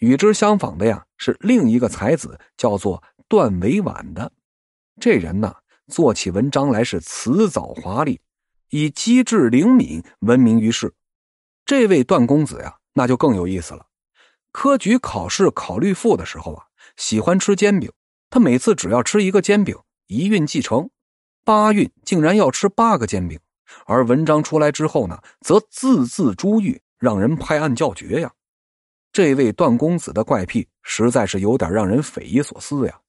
与之相仿的呀，是另一个才子，叫做段委婉的。这人呢，做起文章来是辞藻华丽，以机智灵敏闻名于世。这位段公子呀，那就更有意思了。科举考试考虑赋的时候啊，喜欢吃煎饼。他每次只要吃一个煎饼，一运即成；八运竟然要吃八个煎饼。而文章出来之后呢，则字字珠玉，让人拍案叫绝呀。这位段公子的怪癖实在是有点让人匪夷所思呀。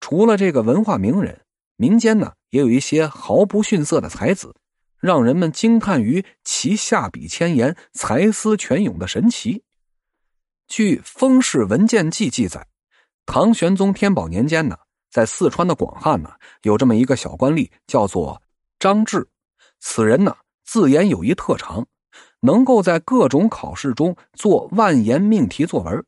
除了这个文化名人，民间呢也有一些毫不逊色的才子，让人们惊叹于其下笔千言、才思泉涌的神奇。据《封氏文件记》记载，唐玄宗天宝年间呢，在四川的广汉呢，有这么一个小官吏，叫做张志。此人呢，自言有一特长，能够在各种考试中做万言命题作文。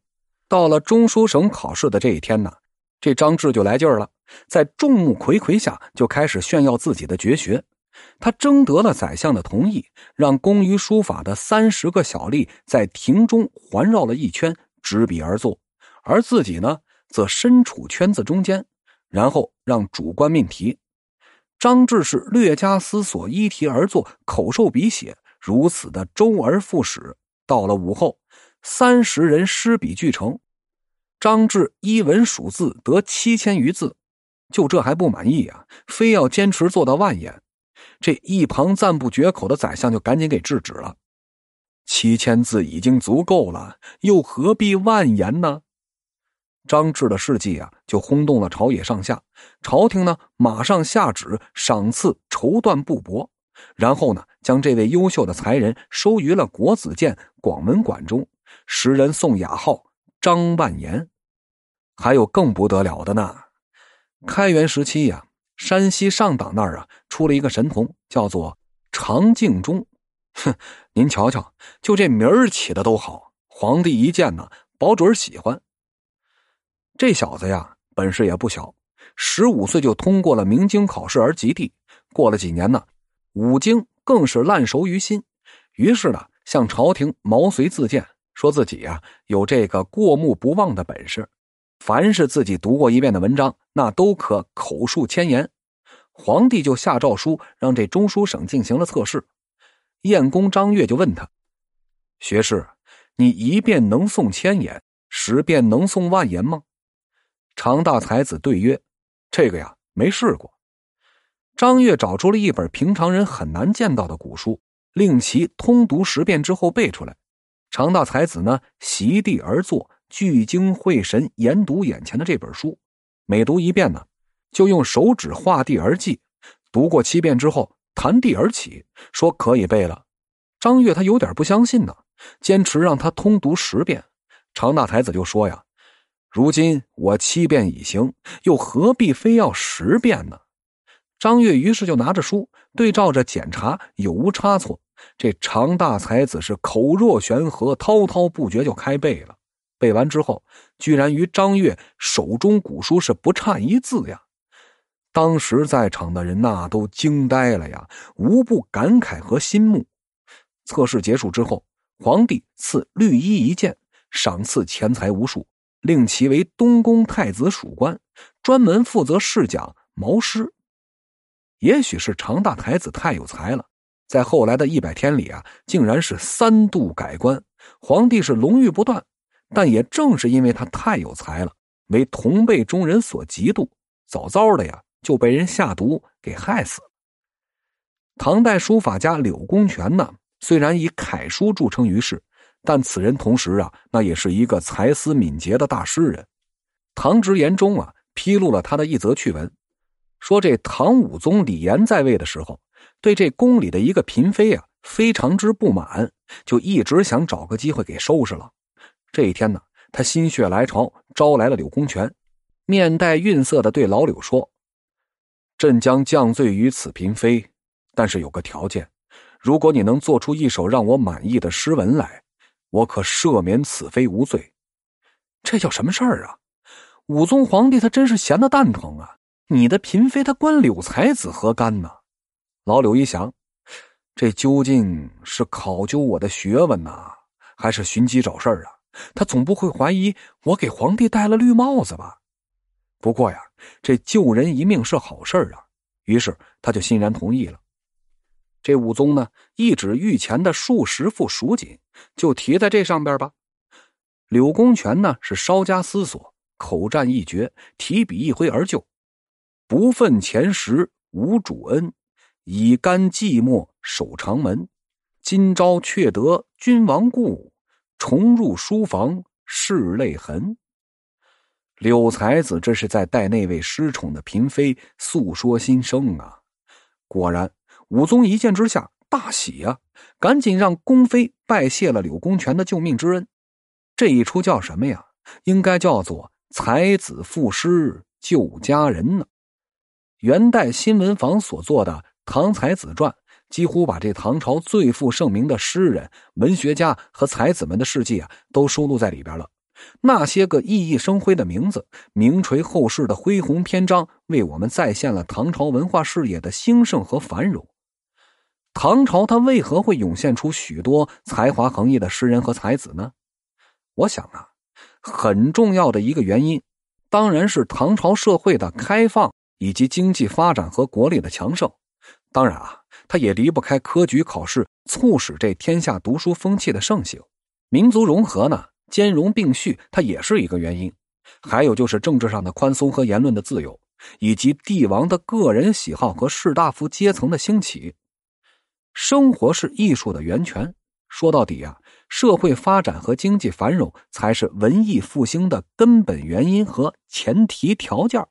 到了中书省考试的这一天呢，这张志就来劲儿了，在众目睽睽下就开始炫耀自己的绝学。他征得了宰相的同意，让工于书法的三十个小吏在庭中环绕了一圈，执笔而作，而自己呢，则身处圈子中间，然后让主官命题。张志是略加思索，依题而作，口授笔写，如此的周而复始。到了午后，三十人诗笔俱成，张志一文数字得七千余字，就这还不满意啊，非要坚持做到万言。这一旁赞不绝口的宰相就赶紧给制止了。七千字已经足够了，又何必万言呢？张志的事迹啊，就轰动了朝野上下。朝廷呢，马上下旨赏赐绸缎布帛，然后呢，将这位优秀的才人收于了国子监广文馆中，时人送雅号张万言。还有更不得了的呢，开元时期呀，山西上党那儿啊，出了一个神童，叫做常敬忠。哼，您瞧瞧，就这名儿起的都好，皇帝一见呢，保准喜欢。这小子呀，本事也不小，十五岁就通过了明经考试而及第。过了几年呢，五经更是烂熟于心。于是呢，向朝廷毛遂自荐，说自己呀有这个过目不忘的本事，凡是自己读过一遍的文章，那都可口述千言。皇帝就下诏书，让这中书省进行了测试。晏公张悦就问他：“学士，你一遍能诵千言，十遍能诵万言吗？”常大才子对曰：“这个呀，没试过。”张悦找出了一本平常人很难见到的古书，令其通读十遍之后背出来。常大才子呢，席地而坐，聚精会神研读眼前的这本书。每读一遍呢，就用手指画地而记。读过七遍之后，弹地而起，说可以背了。张悦他有点不相信呢，坚持让他通读十遍。常大才子就说呀。如今我七遍已行，又何必非要十遍呢？张悦于是就拿着书对照着检查有无差错。这常大才子是口若悬河，滔滔不绝就开背了。背完之后，居然与张悦手中古书是不差一字呀！当时在场的人呐都惊呆了呀，无不感慨和心目。测试结束之后，皇帝赐绿衣一件，赏赐钱财无数。令其为东宫太子属官，专门负责试讲毛诗。也许是常大太子太有才了，在后来的一百天里啊，竟然是三度改官，皇帝是龙玉不断。但也正是因为他太有才了，为同辈中人所嫉妒，早早的呀就被人下毒给害死了。唐代书法家柳公权呢，虽然以楷书著称于世。但此人同时啊，那也是一个才思敏捷的大诗人。唐直言中啊，披露了他的一则趣闻，说这唐武宗李炎在位的时候，对这宫里的一个嫔妃啊，非常之不满，就一直想找个机会给收拾了。这一天呢，他心血来潮，招来了柳公权，面带愠色的对老柳说：“朕将降罪于此嫔妃，但是有个条件，如果你能做出一首让我满意的诗文来。”我可赦免此妃无罪，这叫什么事儿啊？武宗皇帝他真是闲的蛋疼啊！你的嫔妃她关柳才子何干呢？老柳一想，这究竟是考究我的学问呐，还是寻机找事儿啊？他总不会怀疑我给皇帝戴了绿帽子吧？不过呀，这救人一命是好事儿啊，于是他就欣然同意了。这武宗呢，一指御前的数十副蜀锦，就提在这上边吧。柳公权呢是稍加思索，口战一绝，提笔一挥而就：“不愤前时无主恩，以甘寂寞守长门。今朝却得君王故，重入书房拭泪痕。”柳才子这是在带那位失宠的嫔妃诉说心声啊！果然。武宗一见之下大喜呀，赶紧让宫妃拜谢了柳公权的救命之恩。这一出叫什么呀？应该叫做才子赋诗救佳人呢。元代新闻坊所做的《唐才子传》，几乎把这唐朝最负盛名的诗人、文学家和才子们的事迹啊，都收录在里边了。那些个熠熠生辉的名字，名垂后世的恢宏篇章，为我们再现了唐朝文化事业的兴盛和繁荣。唐朝它为何会涌现出许多才华横溢的诗人和才子呢？我想啊，很重要的一个原因，当然是唐朝社会的开放以及经济发展和国力的强盛。当然啊，它也离不开科举考试促使这天下读书风气的盛行。民族融合呢，兼容并蓄，它也是一个原因。还有就是政治上的宽松和言论的自由，以及帝王的个人喜好和士大夫阶层的兴起。生活是艺术的源泉，说到底啊，社会发展和经济繁荣才是文艺复兴的根本原因和前提条件。